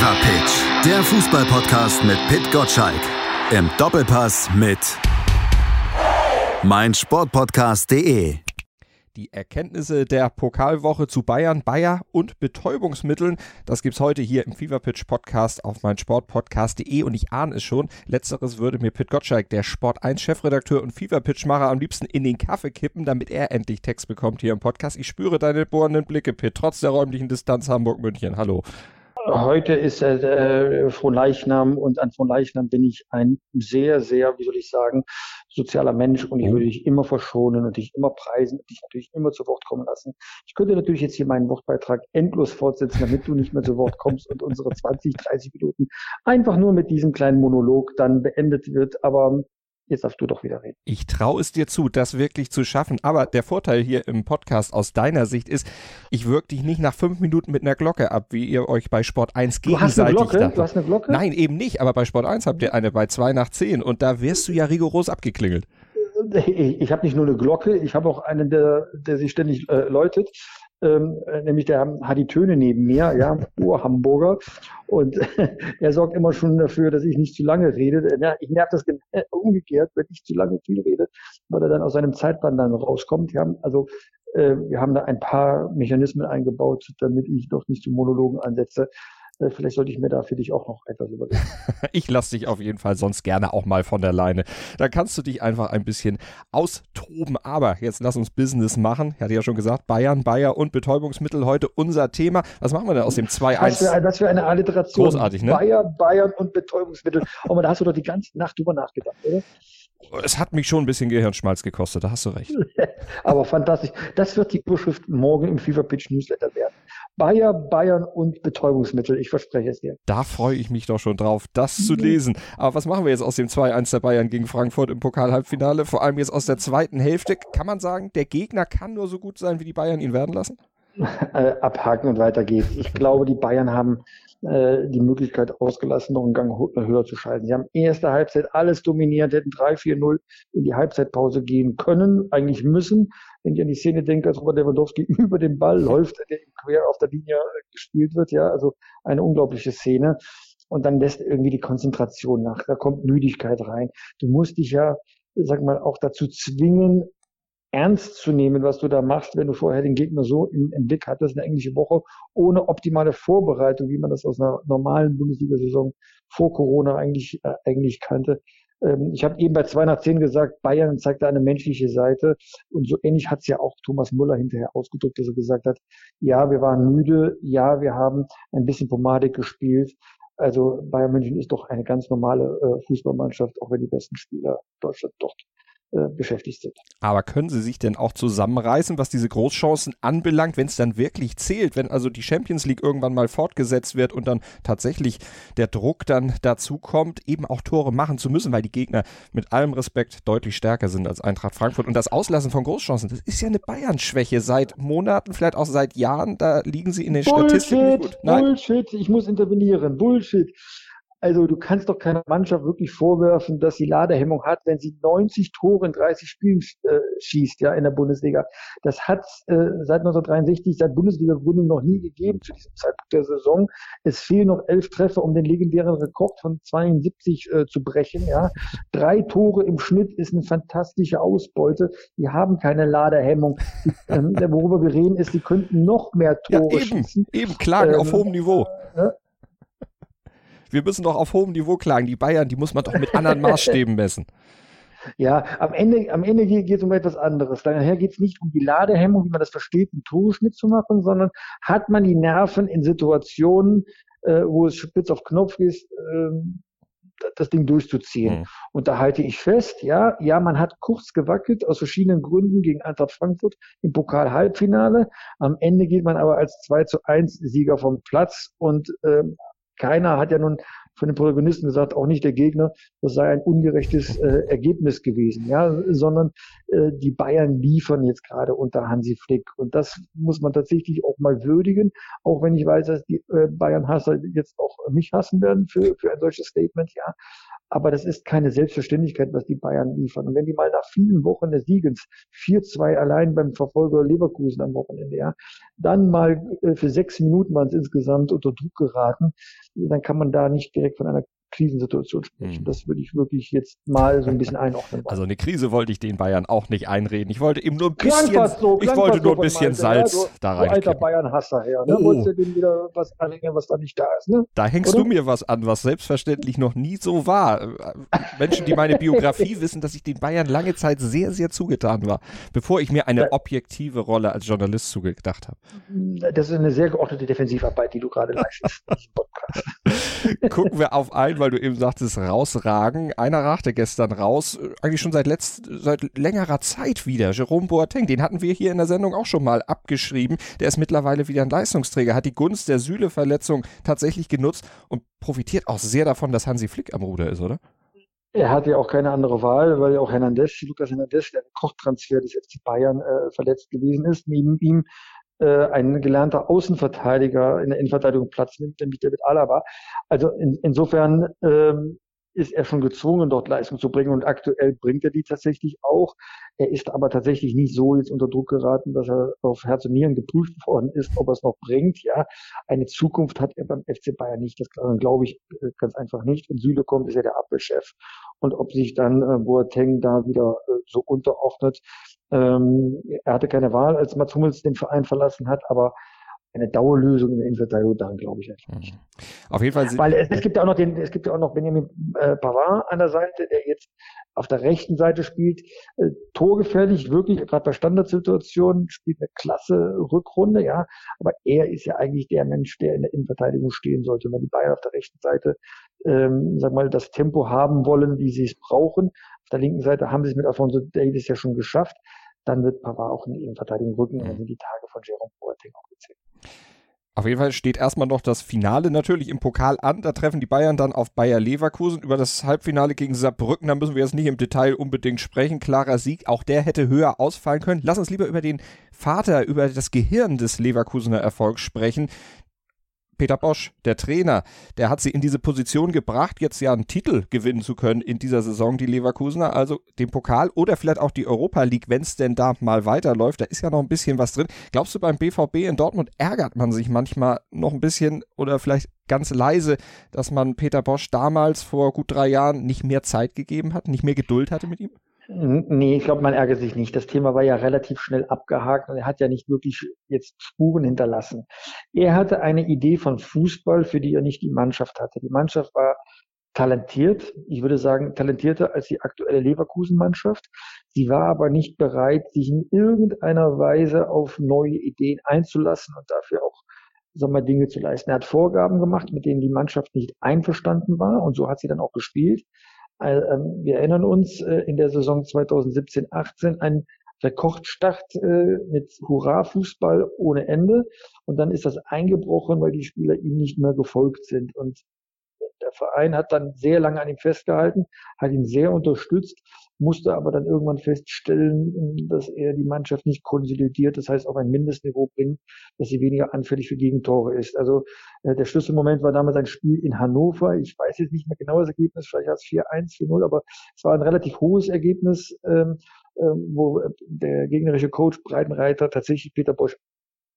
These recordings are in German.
Fever Pitch, der Fußballpodcast mit Pit Gottschalk. Im Doppelpass mit meinsportpodcast.de. Die Erkenntnisse der Pokalwoche zu Bayern, Bayer und Betäubungsmitteln, das gibt's heute hier im Fever Pitch Podcast auf meinsportpodcast.de und ich ahne es schon, letzteres würde mir Pit Gottschalk, der Sport 1 Chefredakteur und Fever Pitch Macher am liebsten in den Kaffee kippen, damit er endlich Text bekommt hier im Podcast. Ich spüre deine bohrenden Blicke, Pit, trotz der räumlichen Distanz Hamburg-München. Hallo. Heute ist äh, Fronleichnam und an Fronleichnam bin ich ein sehr, sehr, wie soll ich sagen, sozialer Mensch und ich würde dich immer verschonen und dich immer preisen und dich natürlich immer zu Wort kommen lassen. Ich könnte natürlich jetzt hier meinen Wortbeitrag endlos fortsetzen, damit du nicht mehr zu Wort kommst und unsere 20, 30 Minuten einfach nur mit diesem kleinen Monolog dann beendet wird, aber Jetzt darfst du doch wieder reden. Ich traue es dir zu, das wirklich zu schaffen. Aber der Vorteil hier im Podcast aus deiner Sicht ist, ich wirke dich nicht nach fünf Minuten mit einer Glocke ab, wie ihr euch bei Sport 1 gegenseitig du hast eine Glocke? Du hast eine Glocke? Nein, eben nicht. Aber bei Sport 1 habt ihr eine bei zwei nach zehn und da wirst du ja rigoros abgeklingelt. Ich habe nicht nur eine Glocke, ich habe auch einen, der, der sich ständig äh, läutet ähm, nämlich der hat die Töne neben mir, ja, Ur-Hamburger. Und er sorgt immer schon dafür, dass ich nicht zu lange rede. Ich nerv das umgekehrt, wenn ich zu lange viel rede, weil er dann aus seinem Zeitplan dann rauskommt. Haben also äh, wir haben da ein paar Mechanismen eingebaut, damit ich doch nicht zu Monologen ansetze. Äh, vielleicht sollte ich mir da für dich auch noch etwas überlegen. ich lasse dich auf jeden Fall sonst gerne auch mal von der Leine. Da kannst du dich einfach ein bisschen austoben. Aber jetzt lass uns Business machen. Ich hatte ja schon gesagt, Bayern, Bayer und Betäubungsmittel heute unser Thema. Was machen wir denn aus dem 2-1? Was, für, was für eine Alliteration. Großartig, ne? Bayer, Bayern und Betäubungsmittel. Aber da hast du doch die ganze Nacht drüber nachgedacht, oder? Es hat mich schon ein bisschen Gehirnschmalz gekostet, da hast du recht. Aber fantastisch. Das wird die Überschrift morgen im Fever Pitch Newsletter werden. Bayer, Bayern und Betäubungsmittel. Ich verspreche es dir. Da freue ich mich doch schon drauf, das mhm. zu lesen. Aber was machen wir jetzt aus dem 2-1 der Bayern gegen Frankfurt im Pokal-Halbfinale? Vor allem jetzt aus der zweiten Hälfte. Kann man sagen, der Gegner kann nur so gut sein, wie die Bayern ihn werden lassen? Äh, abhaken und weiter geht's. Ich glaube, die Bayern haben äh, die Möglichkeit ausgelassen, noch einen Gang höher zu schalten. Sie haben erste Halbzeit alles dominiert, hätten 3-4-0 in die Halbzeitpause gehen können, eigentlich müssen. Wenn ich an die Szene denke, als Robert Lewandowski über den Ball läuft, der quer auf der Linie äh, gespielt wird, ja, also eine unglaubliche Szene. Und dann lässt irgendwie die Konzentration nach, da kommt Müdigkeit rein. Du musst dich ja, sag mal, auch dazu zwingen, ernst zu nehmen, was du da machst, wenn du vorher den Gegner so im, im Blick hattest, eine englische Woche, ohne optimale Vorbereitung, wie man das aus einer normalen Bundesliga-Saison vor Corona eigentlich, äh, eigentlich kannte. Ähm, ich habe eben bei 210 gesagt, Bayern zeigt da eine menschliche Seite. Und so ähnlich hat es ja auch Thomas Müller hinterher ausgedrückt, dass er gesagt hat, ja, wir waren müde, ja, wir haben ein bisschen Pomadik gespielt. Also Bayern München ist doch eine ganz normale äh, Fußballmannschaft, auch wenn die besten Spieler Deutschland dort äh, beschäftigt sind. Aber können Sie sich denn auch zusammenreißen, was diese Großchancen anbelangt, wenn es dann wirklich zählt, wenn also die Champions League irgendwann mal fortgesetzt wird und dann tatsächlich der Druck dann dazu kommt, eben auch Tore machen zu müssen, weil die Gegner mit allem Respekt deutlich stärker sind als Eintracht Frankfurt und das Auslassen von Großchancen, das ist ja eine Bayern-Schwäche seit Monaten, vielleicht auch seit Jahren, da liegen Sie in den Bullshit, Statistiken gut. Nein. Bullshit, ich muss intervenieren, Bullshit. Also du kannst doch keiner Mannschaft wirklich vorwerfen, dass sie Ladehemmung hat, wenn sie 90 Tore in 30 Spielen äh, schießt, ja, in der Bundesliga. Das hat äh, seit 1963, seit Bundesliga-Gründung noch nie gegeben zu diesem Zeitpunkt der Saison. Es fehlen noch elf Treffer, um den legendären Rekord von 72 äh, zu brechen, ja. Drei Tore im Schnitt ist eine fantastische Ausbeute. Die haben keine Ladehemmung. Die, ähm, worüber wir reden, ist, sie könnten noch mehr Tore ja, eben, schießen. Eben, klagen ähm, auf hohem Niveau. Äh, wir müssen doch auf hohem Niveau klagen. Die Bayern, die muss man doch mit anderen Maßstäben messen. Ja, am Ende, am Ende geht es um etwas anderes. Daher geht es nicht um die Ladehemmung, wie man das versteht, einen Toreschnitt zu machen, sondern hat man die Nerven in Situationen, äh, wo es spitz auf Knopf ist, äh, das Ding durchzuziehen. Mhm. Und da halte ich fest, ja, ja, man hat kurz gewackelt aus verschiedenen Gründen gegen Eintracht Frankfurt im Pokal-Halbfinale. Am Ende geht man aber als 2 zu 1 Sieger vom Platz und ähm, keiner hat ja nun von den Protagonisten gesagt, auch nicht der Gegner, das sei ein ungerechtes äh, Ergebnis gewesen, ja, sondern äh, die Bayern liefern jetzt gerade unter Hansi Flick und das muss man tatsächlich auch mal würdigen, auch wenn ich weiß, dass die äh, Bayern-Hasser jetzt auch mich hassen werden für, für ein solches Statement, ja. Aber das ist keine Selbstverständlichkeit, was die Bayern liefern. Und wenn die mal nach vielen Wochen des Siegens 4-2 allein beim Verfolger Leverkusen am Wochenende, ja, dann mal äh, für sechs Minuten waren es insgesamt unter Druck geraten, dann kann man da nicht direkt von einer Krisensituation sprechen. Hm. Das würde ich wirklich jetzt mal so ein bisschen einordnen. Also eine Krise wollte ich den Bayern auch nicht einreden. Ich wollte eben nur ein bisschen, so, ich wollte nur ein bisschen Salz ja, du, da rein. alter Bayern-Hasser her. Ne? Oh. Wolltest du dem wieder was anhängen, was da nicht da ist? Ne? Da hängst Oder? du mir was an, was selbstverständlich noch nie so war. Menschen, die meine Biografie wissen, dass ich den Bayern lange Zeit sehr, sehr zugetan war, bevor ich mir eine objektive Rolle als Journalist zugedacht habe. Das ist eine sehr geordnete Defensivarbeit, die du gerade leistest. Gucken wir auf ein weil du eben sagtest, rausragen. Einer ragte gestern raus, eigentlich schon seit, letzt, seit längerer Zeit wieder. Jerome Boateng, den hatten wir hier in der Sendung auch schon mal abgeschrieben. Der ist mittlerweile wieder ein Leistungsträger, hat die Gunst der Sühle-Verletzung tatsächlich genutzt und profitiert auch sehr davon, dass Hansi Flick am Ruder ist, oder? Er hat ja auch keine andere Wahl, weil ja auch Hernandez, Lukas Hernandez, der Kochtransfer des FC Bayern äh, verletzt gewesen ist. Neben ihm äh, ein gelernter Außenverteidiger in der Innenverteidigung Platz nimmt, nämlich David Alaba. Also in, insofern ähm, ist er schon gezwungen, dort Leistung zu bringen und aktuell bringt er die tatsächlich auch. Er ist aber tatsächlich nicht so jetzt unter Druck geraten, dass er auf Herz und Nieren geprüft worden ist, ob er es noch bringt. Ja, eine Zukunft hat er beim FC Bayern nicht. Das glaube ich äh, ganz einfach nicht. Wenn Süle kommt, ist er der Abwehrchef. Und ob sich dann äh, Boateng da wieder äh, so unterordnet, ähm, er hatte keine Wahl, als Mats Hummels den Verein verlassen hat, aber eine Dauerlösung in der Innenverteidigung daran glaube ich einfach nicht. Mhm. Auf jeden Fall. Weil es, es, gibt ja auch noch den, es gibt ja auch noch Benjamin äh, Pavard an der Seite, der jetzt auf der rechten Seite spielt, äh, torgefährlich, wirklich, gerade bei Standardsituationen, spielt eine klasse Rückrunde, ja. Aber er ist ja eigentlich der Mensch, der in der Innenverteidigung stehen sollte. Wenn die Bayern auf der rechten Seite, ähm, sag mal, das Tempo haben wollen, wie sie es brauchen, auf der linken Seite haben sie es mit Alfonso Davis ja schon geschafft, dann wird Pavard auch in die Innenverteidigung rücken mhm. und dann sind die Tage von Jerome Boateng auch gezählt. Auf jeden Fall steht erstmal noch das Finale natürlich im Pokal an. Da treffen die Bayern dann auf Bayer Leverkusen. Über das Halbfinale gegen Saarbrücken, da müssen wir jetzt nicht im Detail unbedingt sprechen. Klarer Sieg, auch der hätte höher ausfallen können. Lass uns lieber über den Vater, über das Gehirn des Leverkusener Erfolgs sprechen. Peter Bosch, der Trainer, der hat sie in diese Position gebracht, jetzt ja einen Titel gewinnen zu können in dieser Saison, die Leverkusener, also den Pokal oder vielleicht auch die Europa League, wenn es denn da mal weiterläuft. Da ist ja noch ein bisschen was drin. Glaubst du, beim BVB in Dortmund ärgert man sich manchmal noch ein bisschen oder vielleicht ganz leise, dass man Peter Bosch damals vor gut drei Jahren nicht mehr Zeit gegeben hat, nicht mehr Geduld hatte mit ihm? Nee, ich glaube, man ärgert sich nicht. Das Thema war ja relativ schnell abgehakt und er hat ja nicht wirklich jetzt Spuren hinterlassen. Er hatte eine Idee von Fußball, für die er nicht die Mannschaft hatte. Die Mannschaft war talentiert, ich würde sagen talentierter als die aktuelle Leverkusen-Mannschaft. Sie war aber nicht bereit, sich in irgendeiner Weise auf neue Ideen einzulassen und dafür auch sagen wir, Dinge zu leisten. Er hat Vorgaben gemacht, mit denen die Mannschaft nicht einverstanden war und so hat sie dann auch gespielt. Ähm, wir erinnern uns äh, in der Saison 2017-18 ein Rekordstart äh, mit Hurra-Fußball ohne Ende. Und dann ist das eingebrochen, weil die Spieler ihm nicht mehr gefolgt sind. Und der Verein hat dann sehr lange an ihm festgehalten, hat ihn sehr unterstützt, musste aber dann irgendwann feststellen, dass er die Mannschaft nicht konsolidiert, das heißt auf ein Mindestniveau bringt, dass sie weniger anfällig für Gegentore ist. Also äh, der Schlüsselmoment war damals ein Spiel in Hannover. Ich weiß jetzt nicht mehr genau das Ergebnis, vielleicht war es 4-1, 4-0, aber es war ein relativ hohes Ergebnis, ähm, ähm, wo der gegnerische Coach Breitenreiter tatsächlich Peter Bosch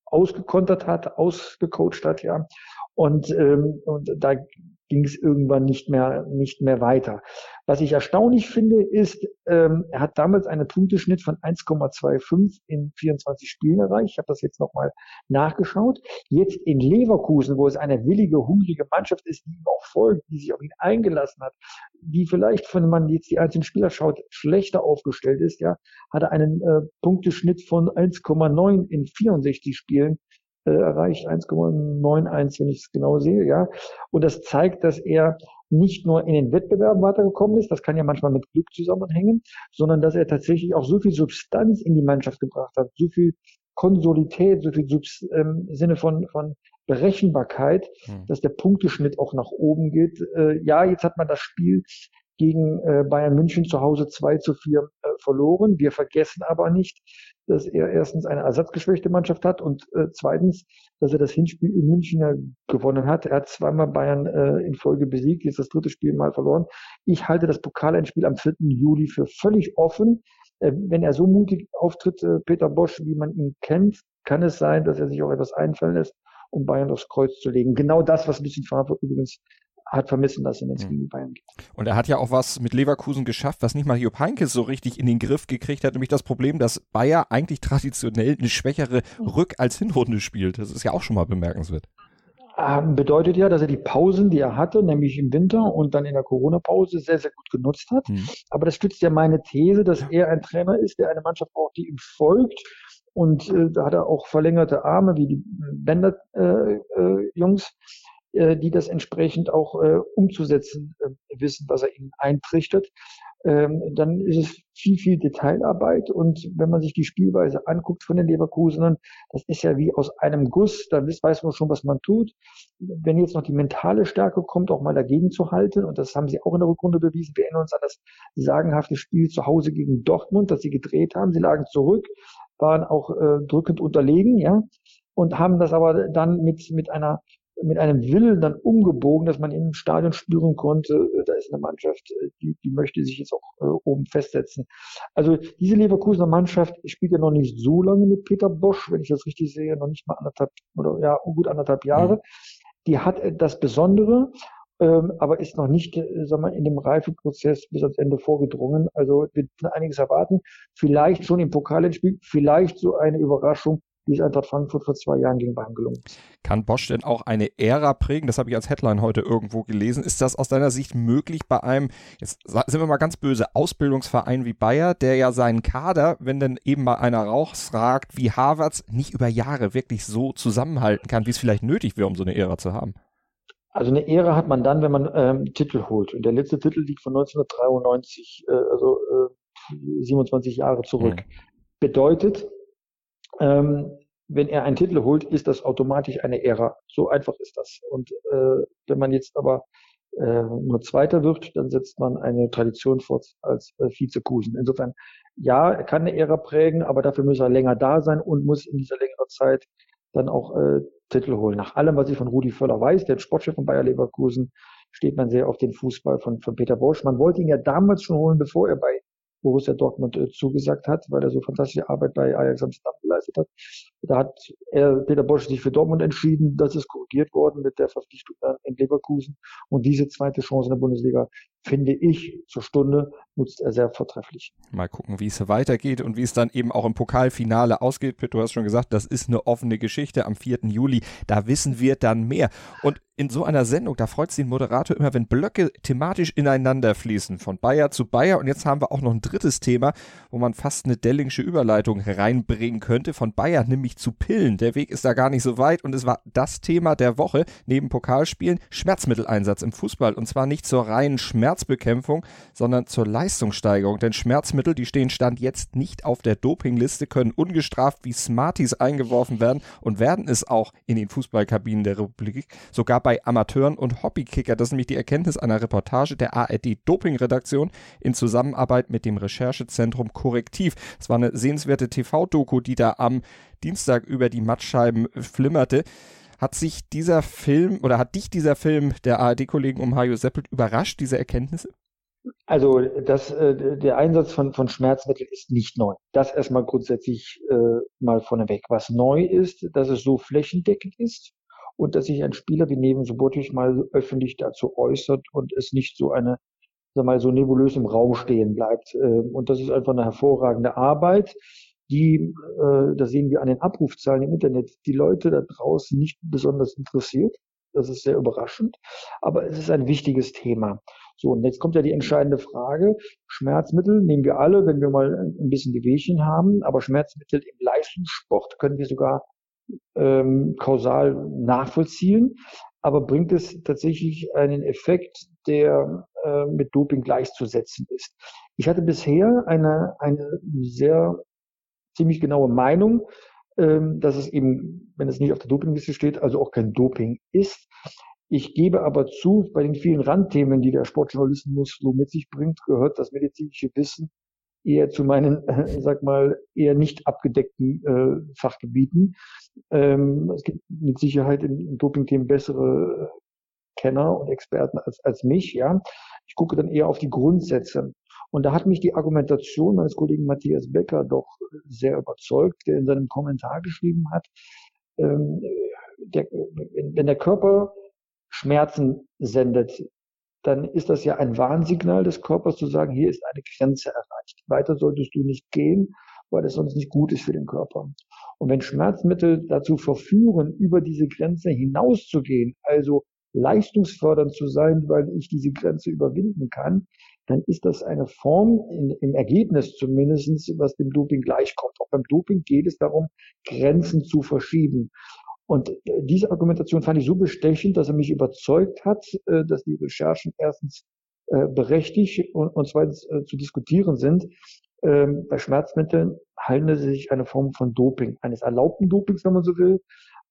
ausgekontert hat, ausgecoacht hat, ja. Und, ähm, und da ging es irgendwann nicht mehr, nicht mehr weiter. Was ich erstaunlich finde, ist, ähm, er hat damals einen Punkteschnitt von 1,25 in 24 Spielen erreicht. Ich habe das jetzt nochmal nachgeschaut. Jetzt in Leverkusen, wo es eine willige, hungrige Mannschaft ist, die ihm auch folgt, die sich auf ihn eingelassen hat, die vielleicht, wenn man jetzt die einzelnen Spieler schaut, schlechter aufgestellt ist, ja, hat er einen äh, Punkteschnitt von 1,9 in 64 Spielen äh, erreicht, 1,91, wenn ich es genau sehe, ja. Und das zeigt, dass er nicht nur in den Wettbewerben weitergekommen ist, das kann ja manchmal mit Glück zusammenhängen, sondern dass er tatsächlich auch so viel Substanz in die Mannschaft gebracht hat, so viel Konsolität, so viel Subs ähm, Sinne von, von Berechenbarkeit, hm. dass der Punkteschnitt auch nach oben geht. Äh, ja, jetzt hat man das Spiel gegen äh, Bayern München zu Hause 2 zu 4 äh, verloren. Wir vergessen aber nicht, dass er erstens eine ersatzgeschwächte Mannschaft hat und äh, zweitens, dass er das Hinspiel in München ja gewonnen hat. Er hat zweimal Bayern äh, in Folge besiegt, jetzt das dritte Spiel mal verloren. Ich halte das Pokalendspiel am 4. Juli für völlig offen. Äh, wenn er so mutig auftritt, äh, Peter Bosch, wie man ihn kennt, kann es sein, dass er sich auch etwas einfallen lässt, um Bayern aufs Kreuz zu legen. Genau das, was Lucien Favre übrigens hat vermissen lassen, wenn es gegen die Bayern geht. Und er hat ja auch was mit Leverkusen geschafft, was nicht mal Jupp Heynckes so richtig in den Griff gekriegt hat, nämlich das Problem, dass Bayer eigentlich traditionell eine schwächere Rück- als Hinrunde spielt. Das ist ja auch schon mal bemerkenswert. Ähm, bedeutet ja, dass er die Pausen, die er hatte, nämlich im Winter und dann in der Corona-Pause, sehr, sehr gut genutzt hat. Mhm. Aber das stützt ja meine These, dass er ein Trainer ist, der eine Mannschaft braucht, die ihm folgt. Und äh, da hat er auch verlängerte Arme, wie die Bänder-Jungs. Äh, äh, äh, die das entsprechend auch äh, umzusetzen äh, wissen, was er ihnen eintrichtert. Ähm, dann ist es viel, viel Detailarbeit. Und wenn man sich die Spielweise anguckt von den Leverkusenern, das ist ja wie aus einem Guss, da weiß man schon, was man tut. Wenn jetzt noch die mentale Stärke kommt, auch mal dagegen zu halten, und das haben sie auch in der Rückrunde bewiesen, wir erinnern uns an das sagenhafte Spiel zu Hause gegen Dortmund, das sie gedreht haben. Sie lagen zurück, waren auch äh, drückend unterlegen, ja, und haben das aber dann mit, mit einer mit einem Willen dann umgebogen, dass man im Stadion spüren konnte, äh, da ist eine Mannschaft, äh, die, die möchte sich jetzt auch äh, oben festsetzen. Also diese Leverkusener Mannschaft spielt ja noch nicht so lange mit Peter Bosch, wenn ich das richtig sehe, noch nicht mal anderthalb oder ja gut anderthalb Jahre. Mhm. Die hat das Besondere, ähm, aber ist noch nicht, äh, sag mal, in dem Reifeprozess bis ans Ende vorgedrungen. Also wir einiges erwarten. Vielleicht schon im Pokalendspiel, vielleicht so eine Überraschung wie es Eintracht Frankfurt vor zwei Jahren gegen Bayern gelungen ist. Kann Bosch denn auch eine Ära prägen? Das habe ich als Headline heute irgendwo gelesen. Ist das aus deiner Sicht möglich bei einem, jetzt sind wir mal ganz böse, Ausbildungsverein wie Bayer, der ja seinen Kader, wenn denn eben mal einer rausragt wie Harvards, nicht über Jahre wirklich so zusammenhalten kann, wie es vielleicht nötig wäre, um so eine Ära zu haben? Also eine Ära hat man dann, wenn man ähm, Titel holt. Und der letzte Titel liegt von 1993, äh, also äh, 27 Jahre zurück. Hm. Bedeutet, ähm, wenn er einen Titel holt, ist das automatisch eine Ära. So einfach ist das. Und äh, wenn man jetzt aber äh, nur Zweiter wird, dann setzt man eine Tradition fort als äh, Vizekusen. Insofern, ja, er kann eine Ära prägen, aber dafür muss er länger da sein und muss in dieser längeren Zeit dann auch äh, Titel holen. Nach allem, was ich von Rudi Völler weiß, der Sportchef von Bayer Leverkusen, steht man sehr auf den Fußball von, von Peter Bosch. Man wollte ihn ja damals schon holen, bevor er bei Borussia Dortmund äh, zugesagt hat, weil er so fantastische Arbeit bei Ajax Amsterdam geleistet hat. Da hat er, Peter Bosch sich für Dortmund entschieden. Das ist korrigiert worden mit der Verpflichtung in Leverkusen. Und diese zweite Chance in der Bundesliga, finde ich, zur Stunde nutzt er sehr vortrefflich. Mal gucken, wie es weitergeht und wie es dann eben auch im Pokalfinale ausgeht. Pitt, du hast schon gesagt, das ist eine offene Geschichte am 4. Juli. Da wissen wir dann mehr. Und in so einer Sendung, da freut es den Moderator immer, wenn Blöcke thematisch ineinander fließen, von Bayer zu Bayer. Und jetzt haben wir auch noch ein drittes Thema, wo man fast eine Dellingsche Überleitung reinbringen könnte, von Bayer nämlich zu Pillen. Der Weg ist da gar nicht so weit und es war das Thema der Woche neben Pokalspielen, Schmerzmitteleinsatz im Fußball. Und zwar nicht zur reinen Schmerzbekämpfung, sondern zur Leistungssteigerung. Denn Schmerzmittel, die stehen Stand jetzt nicht auf der Dopingliste, können ungestraft wie Smarties eingeworfen werden und werden es auch in den Fußballkabinen der Republik. Sogar bei Amateuren und Hobbykicker. Das ist nämlich die Erkenntnis einer Reportage der ARD Doping-Redaktion in Zusammenarbeit mit dem Recherchezentrum Korrektiv. Es war eine sehenswerte TV-Doku, die da am Dienstag über die Mattscheiben flimmerte. Hat sich dieser Film oder hat dich dieser Film der ARD-Kollegen um Hajo Seppelt überrascht, diese Erkenntnisse? Also das, äh, der Einsatz von, von Schmerzmitteln ist nicht neu. Das erstmal grundsätzlich äh, mal vorneweg. Was neu ist, dass es so flächendeckend ist und dass sich ein Spieler wie Neven Subotic mal öffentlich dazu äußert und es nicht so eine, sag mal, so nebulös im Raum stehen bleibt. Ähm, und das ist einfach eine hervorragende Arbeit, die, äh, da sehen wir an den Abrufzahlen im Internet, die Leute da draußen nicht besonders interessiert. Das ist sehr überraschend, aber es ist ein wichtiges Thema. So, und jetzt kommt ja die entscheidende Frage. Schmerzmittel nehmen wir alle, wenn wir mal ein bisschen Wehwehchen haben, aber Schmerzmittel im Leistungssport können wir sogar ähm, kausal nachvollziehen. Aber bringt es tatsächlich einen Effekt, der äh, mit Doping gleichzusetzen ist? Ich hatte bisher eine, eine sehr ziemlich genaue Meinung, ähm, dass es eben, wenn es nicht auf der Dopingliste steht, also auch kein Doping ist. Ich gebe aber zu, bei den vielen Randthemen, die der Sportjournalismus so mit sich bringt, gehört das medizinische Wissen eher zu meinen, sag mal, eher nicht abgedeckten äh, Fachgebieten. Ähm, es gibt mit Sicherheit in, in Doping-Themen bessere Kenner und Experten als, als mich, ja. Ich gucke dann eher auf die Grundsätze. Und da hat mich die Argumentation meines Kollegen Matthias Becker doch sehr überzeugt, der in seinem Kommentar geschrieben hat, ähm, der, wenn der Körper Schmerzen sendet, dann ist das ja ein Warnsignal des Körpers zu sagen, hier ist eine Grenze erreicht. Weiter solltest du nicht gehen, weil es sonst nicht gut ist für den Körper. Und wenn Schmerzmittel dazu verführen, über diese Grenze hinauszugehen, also leistungsfördernd zu sein, weil ich diese Grenze überwinden kann, dann ist das eine Form in, im Ergebnis zumindestens, was dem Doping gleichkommt. Auch beim Doping geht es darum, Grenzen zu verschieben. Und äh, diese Argumentation fand ich so bestechend, dass er mich überzeugt hat, äh, dass die Recherchen erstens äh, berechtigt und, zweitens zu diskutieren sind. Ähm, bei Schmerzmitteln handelt es sich eine Form von Doping, eines erlaubten Dopings, wenn man so will,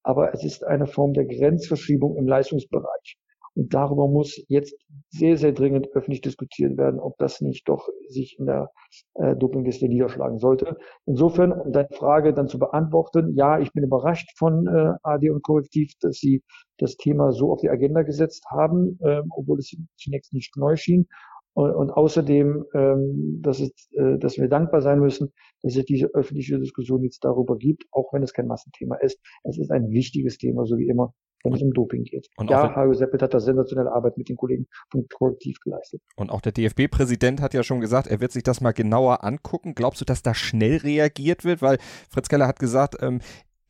aber es ist eine Form der Grenzverschiebung im Leistungsbereich. Und darüber muss jetzt sehr, sehr dringend öffentlich diskutiert werden, ob das nicht doch sich in der äh, Dopingliste niederschlagen sollte. Insofern, um deine Frage dann zu beantworten, ja, ich bin überrascht von äh, AD und Korrektiv, dass sie das Thema so auf die Agenda gesetzt haben, äh, obwohl es zunächst nicht neu schien. Und, und außerdem, ähm, dass, es, äh, dass wir dankbar sein müssen, dass es diese öffentliche Diskussion jetzt darüber gibt, auch wenn es kein Massenthema ist. Es ist ein wichtiges Thema, so wie immer wenn es um Doping geht. Und ja, Hajo Seppelt hat da sensationelle Arbeit mit den Kollegen von Korrektiv geleistet. Und auch der DFB-Präsident hat ja schon gesagt, er wird sich das mal genauer angucken. Glaubst du, dass da schnell reagiert wird? Weil Fritz Keller hat gesagt, ähm,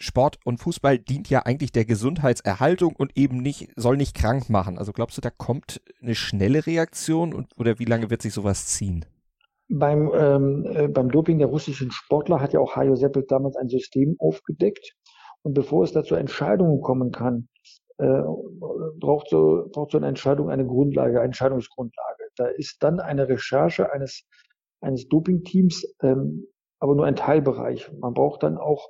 Sport und Fußball dient ja eigentlich der Gesundheitserhaltung und eben nicht, soll nicht krank machen. Also glaubst du, da kommt eine schnelle Reaktion und, oder wie lange wird sich sowas ziehen? Beim, ähm, äh, beim Doping der russischen Sportler hat ja auch Hajo Seppelt damals ein System aufgedeckt. Und bevor es da zu Entscheidungen kommen kann, äh, braucht, so, braucht so eine Entscheidung eine Grundlage, eine Entscheidungsgrundlage. Da ist dann eine Recherche eines, eines Doping-Teams, ähm, aber nur ein Teilbereich. Man braucht dann auch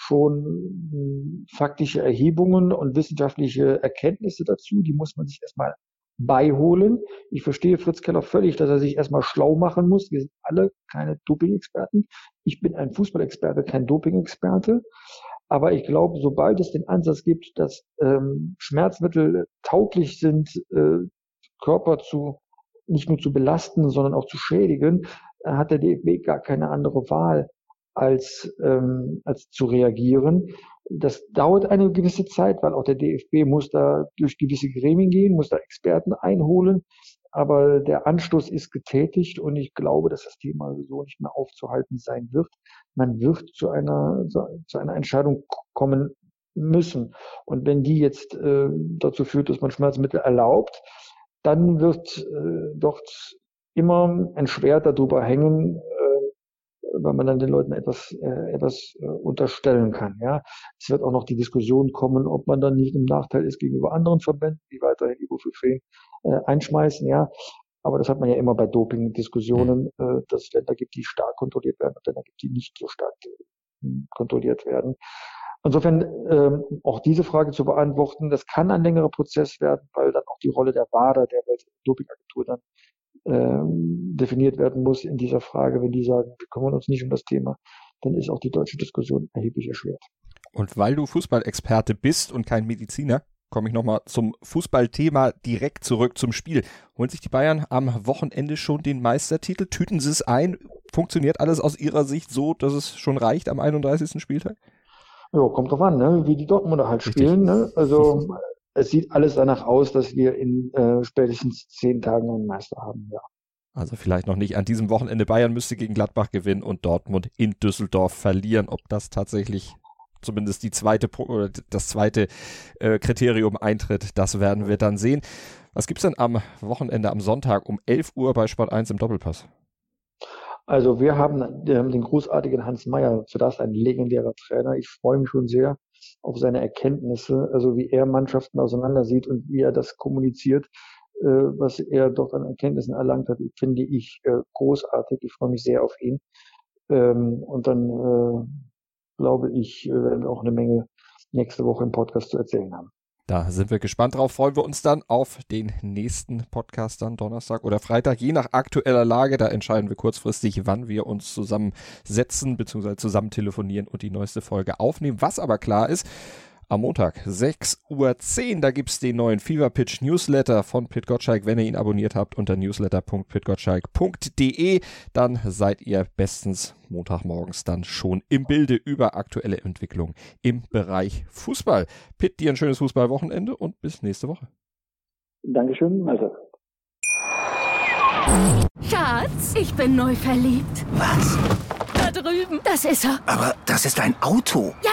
schon hm, faktische Erhebungen und wissenschaftliche Erkenntnisse dazu. Die muss man sich erstmal beiholen. Ich verstehe Fritz Keller völlig, dass er sich erstmal schlau machen muss. Wir sind alle keine Doping-Experten. Ich bin ein Fußballexperte, kein Doping-Experte. Aber ich glaube, sobald es den Ansatz gibt, dass ähm, Schmerzmittel tauglich sind, äh, Körper zu nicht nur zu belasten, sondern auch zu schädigen, äh, hat der DFB gar keine andere Wahl, als, ähm, als zu reagieren. Das dauert eine gewisse Zeit, weil auch der DFB muss da durch gewisse Gremien gehen, muss da Experten einholen. Aber der Anstoß ist getätigt und ich glaube, dass das Thema so nicht mehr aufzuhalten sein wird. Man wird zu einer, zu einer Entscheidung kommen müssen. Und wenn die jetzt äh, dazu führt, dass man Schmerzmittel erlaubt, dann wird äh, dort immer ein Schwert darüber hängen, weil man dann den Leuten etwas, äh, etwas äh, unterstellen kann. Ja, es wird auch noch die Diskussion kommen, ob man dann nicht im Nachteil ist gegenüber anderen Verbänden, die weiterhin Ibuprofen äh, einschmeißen, ja. Aber das hat man ja immer bei Doping-Diskussionen, mhm. äh, dass es Länder gibt, die stark kontrolliert werden und Länder gibt, die nicht so stark äh, kontrolliert werden. Insofern ähm, auch diese Frage zu beantworten, das kann ein längerer Prozess werden, weil dann auch die Rolle der WADA, der Weltdopingagentur, dann ähm, definiert werden muss in dieser Frage. Wenn die sagen, wir kümmern uns nicht um das Thema, dann ist auch die deutsche Diskussion erheblich erschwert. Und weil du Fußballexperte bist und kein Mediziner, komme ich nochmal zum Fußballthema direkt zurück zum Spiel. Holen sich die Bayern am Wochenende schon den Meistertitel? Tüten sie es ein? Funktioniert alles aus ihrer Sicht so, dass es schon reicht am 31. Spieltag? Ja, kommt drauf an, ne? wie die Dortmunder halt Richtig. spielen. Ne? Also es sieht alles danach aus, dass wir in äh, spätestens zehn Tagen einen Meister haben, ja. Also vielleicht noch nicht an diesem Wochenende. Bayern müsste gegen Gladbach gewinnen und Dortmund in Düsseldorf verlieren. Ob das tatsächlich zumindest die zweite oder das zweite äh, Kriterium eintritt, das werden wir dann sehen. Was gibt's denn am Wochenende, am Sonntag um 11 Uhr bei Sport 1 im Doppelpass? Also wir haben, haben den großartigen Hans Meyer, zu das ein legendärer Trainer. Ich freue mich schon sehr auf seine Erkenntnisse, also wie er Mannschaften auseinandersieht und wie er das kommuniziert, äh, was er dort an Erkenntnissen erlangt hat, finde ich äh, großartig. Ich freue mich sehr auf ihn. Ähm, und dann äh, glaube ich, werden wir auch eine Menge nächste Woche im Podcast zu erzählen haben. Da sind wir gespannt drauf. Freuen wir uns dann auf den nächsten Podcast dann Donnerstag oder Freitag, je nach aktueller Lage. Da entscheiden wir kurzfristig, wann wir uns zusammensetzen bzw. zusammen telefonieren und die neueste Folge aufnehmen. Was aber klar ist, am Montag 6.10 Uhr. Da gibt es den neuen Fever Pitch Newsletter von Pit Gottschalk. Wenn ihr ihn abonniert habt unter newsletter.pitgottschalk.de, dann seid ihr bestens Montagmorgens dann schon im Bilde über aktuelle Entwicklungen im Bereich Fußball. Pit, dir ein schönes Fußballwochenende und bis nächste Woche. Dankeschön. Also. Schatz, ich bin neu verliebt. Was? Da drüben. Das ist er. Aber das ist ein Auto. Ja,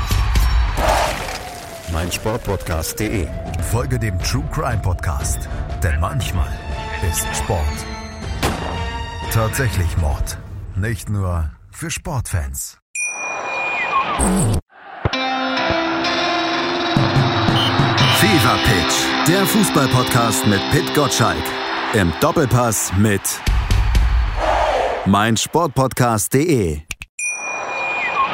meinsportpodcast.de. Folge dem True Crime Podcast, denn manchmal ist Sport tatsächlich Mord. Nicht nur für Sportfans. Fever Pitch, der Fußballpodcast mit Pit Gottschalk. Im Doppelpass mit meinsportpodcast.de.